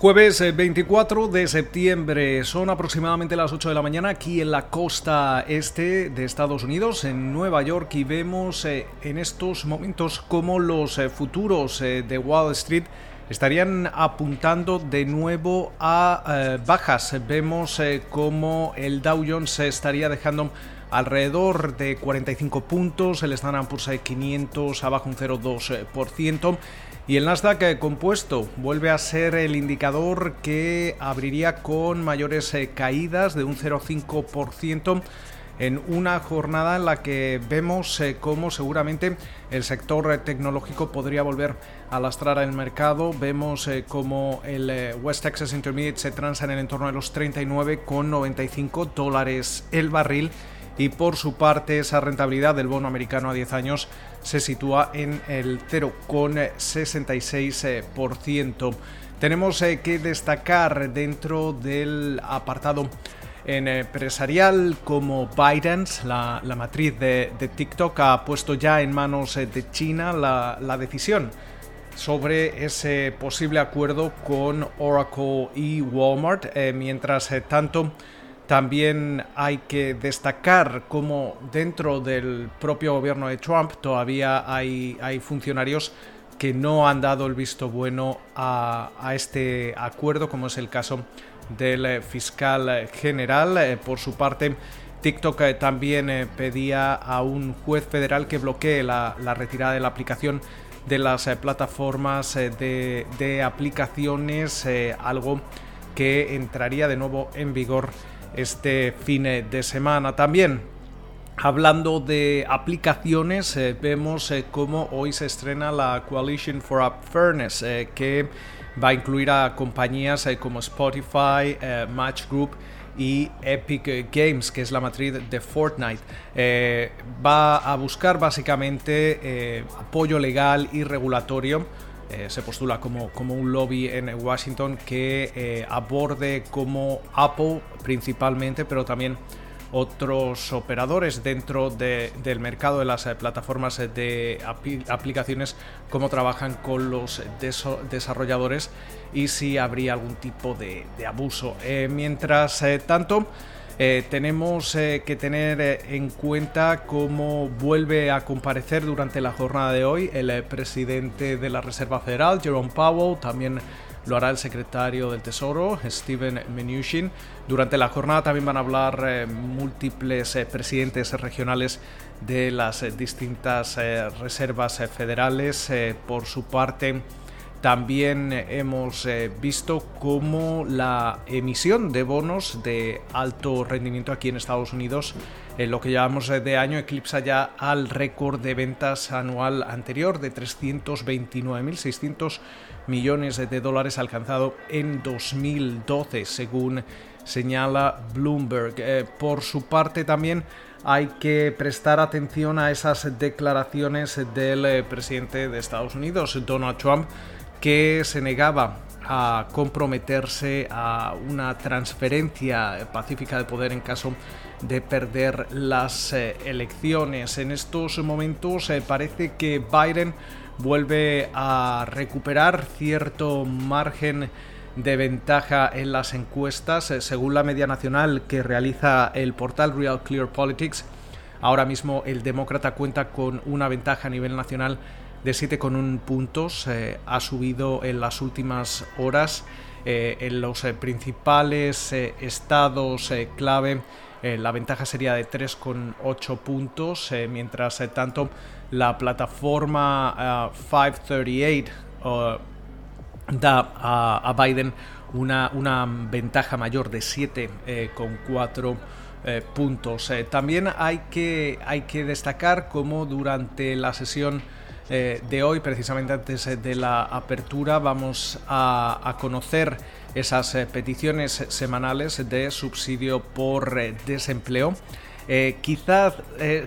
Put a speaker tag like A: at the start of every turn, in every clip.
A: Jueves 24 eh, de septiembre, son aproximadamente las 8 de la mañana aquí en la costa este de Estados Unidos, en Nueva York, y vemos eh, en estos momentos cómo los eh, futuros de Wall Street estarían apuntando de nuevo a bajas. Vemos cómo el Dow Jones estaría dejando alrededor de 45 puntos, el Standard Poor's 500 abajo un 0,2% y el Nasdaq eh, compuesto vuelve a ser el indicador que abriría con mayores eh, caídas de un 0,5% en una jornada en la que vemos eh, cómo seguramente el sector tecnológico podría volver a lastrar el mercado. Vemos cómo el West Texas Intermediate se transa en el entorno de los 39,95 dólares el barril y por su parte esa rentabilidad del bono americano a 10 años se sitúa en el 0,66%. Tenemos eh, que destacar dentro del apartado empresarial como Binance, la, matriz de, TikTok, ha puesto ya en manos eh, de China la, decisión sobre ese posible acuerdo con Oracle y Walmart, eh, mientras tanto también hay que destacar cómo dentro del propio gobierno de Trump todavía hay, hay funcionarios que no han dado el visto bueno a, este acuerdo, como es el caso del fiscal general. Eh, por su parte, TikTok eh, también eh, pedía a un juez federal que bloquee la, retirada de la aplicación de las plataformas de aplicaciones, algo que entraría de nuevo en vigor este fin de semana. También hablando de aplicaciones, eh, vemos eh, cómo hoy se estrena la Coalition for App Fairness, eh, que va a incluir a compañías como Spotify, Match Group y Epic Games, que es la matriz de Fortnite. va a buscar básicamente apoyo legal y regulatorio se postula como, como, un lobby en Washington que eh, aborde como Apple principalmente, pero también otros operadores dentro del mercado de las eh, plataformas de aplicaciones, cómo trabajan con los desarrolladores y si habría algún tipo de, de abuso. mientras tanto, eh, tenemos eh, que tener eh, en cuenta cómo vuelve a comparecer durante la jornada de hoy el presidente de la Reserva Federal, Jerome Powell, también lo hará el secretario del Tesoro, Steven Mnuchin. Durante la jornada también van a hablar múltiples presidentes regionales de las distintas reservas federales. por su parte, también hemos eh, visto cómo la emisión de bonos de alto rendimiento aquí en Estados Unidos, en lo que llamamos de año, eclipsa ya al récord de ventas anual anterior de 329.600 millones de dólares alcanzado en 2012, según señala Bloomberg. Eh, por su parte también hay que prestar atención a esas declaraciones del eh, presidente de Estados Unidos, Donald Trump, que se negaba a comprometerse a una transferencia pacífica de poder en caso de perder las eh, elecciones. En estos momentos eh, parece que Biden vuelve a recuperar cierto margen de ventaja en las encuestas. Eh, según la media nacional que realiza el portal Real Clear Politics, ahora mismo el demócrata cuenta con una ventaja a nivel nacional de 7,1 puntos. Eh, ha subido en las últimas horas eh, en los eh, principales estados clave. la ventaja sería de 3,8 puntos, mientras tanto la plataforma 538 da a, Biden una, una, ventaja mayor de 7,4 puntos. también hay que, hay que destacar cómo durante la sesión eh, de hoy, precisamente antes eh, de la apertura, vamos a, conocer esas eh, peticiones semanales de subsidio por desempleo. quizás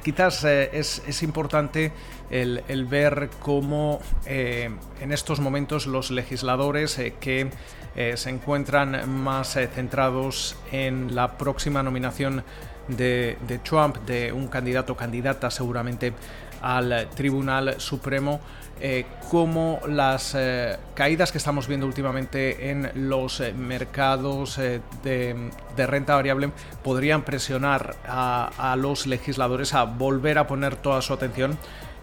A: quizás es, importante el, el, ver cómo en estos momentos los legisladores que se encuentran más centrados en la próxima nominación de, de Trump, de un candidato o candidata seguramente al Tribunal Supremo, eh, como las eh, caídas que estamos viendo últimamente en los eh, mercados de, de, renta variable podrían presionar a los legisladores a volver a poner toda su atención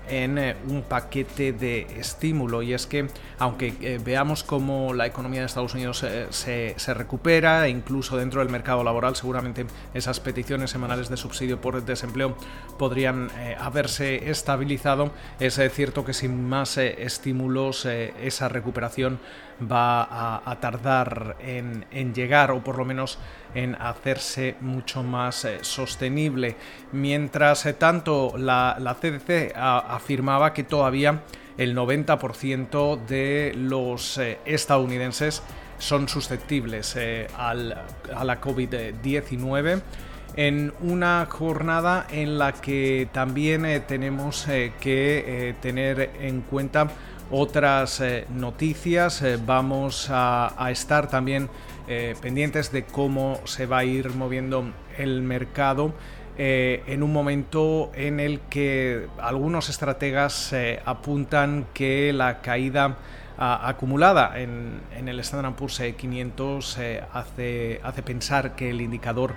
A: en eh, un paquete de estímulo. Y es que aunque eh, veamos cómo la economía de Estados Unidos eh, se, recupera e incluso dentro del mercado laboral seguramente esas peticiones semanales de subsidio por desempleo podrían haberse estabilizado. Es cierto que sin más estímulos esa recuperación va a, tardar en, llegar o por lo menos en hacerse mucho más eh, sostenible. Mientras eh, tanto la, CDC afirmaba que todavía el 90% de los eh, estadounidenses son susceptibles a la COVID-19 en una jornada en la que también tenemos que tener en cuenta otras noticias. Vamos a, estar también eh, pendientes de cómo se va a ir moviendo el mercado. en un momento en el que algunos estrategas apuntan que la caída acumulada en, el Standard Poor's 500 hace, hace pensar que el indicador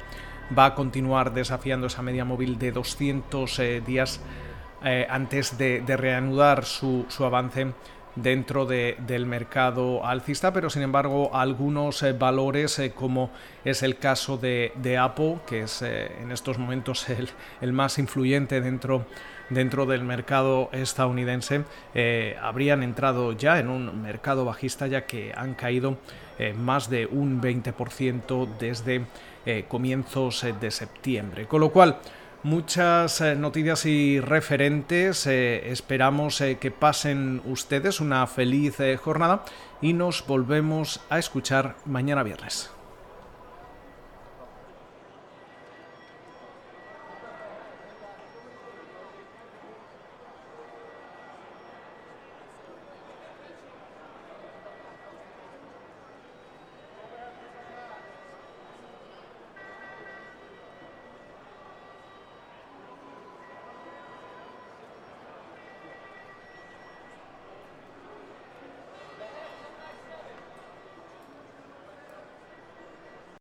A: va a continuar desafiando esa media móvil de 200 días eh, antes de, reanudar su, avance dentro del mercado alcista, pero sin embargo algunos eh, valores eh, como es el caso de, Apple, que es en estos momentos el, más influyente dentro, dentro del mercado estadounidense, habrían entrado ya en un mercado bajista ya que han caído más de un 20% desde comienzos de septiembre. Con lo cual, muchas eh, noticias y referentes. Eh, esperamos eh, que pasen ustedes una feliz jornada y nos volvemos a escuchar mañana viernes.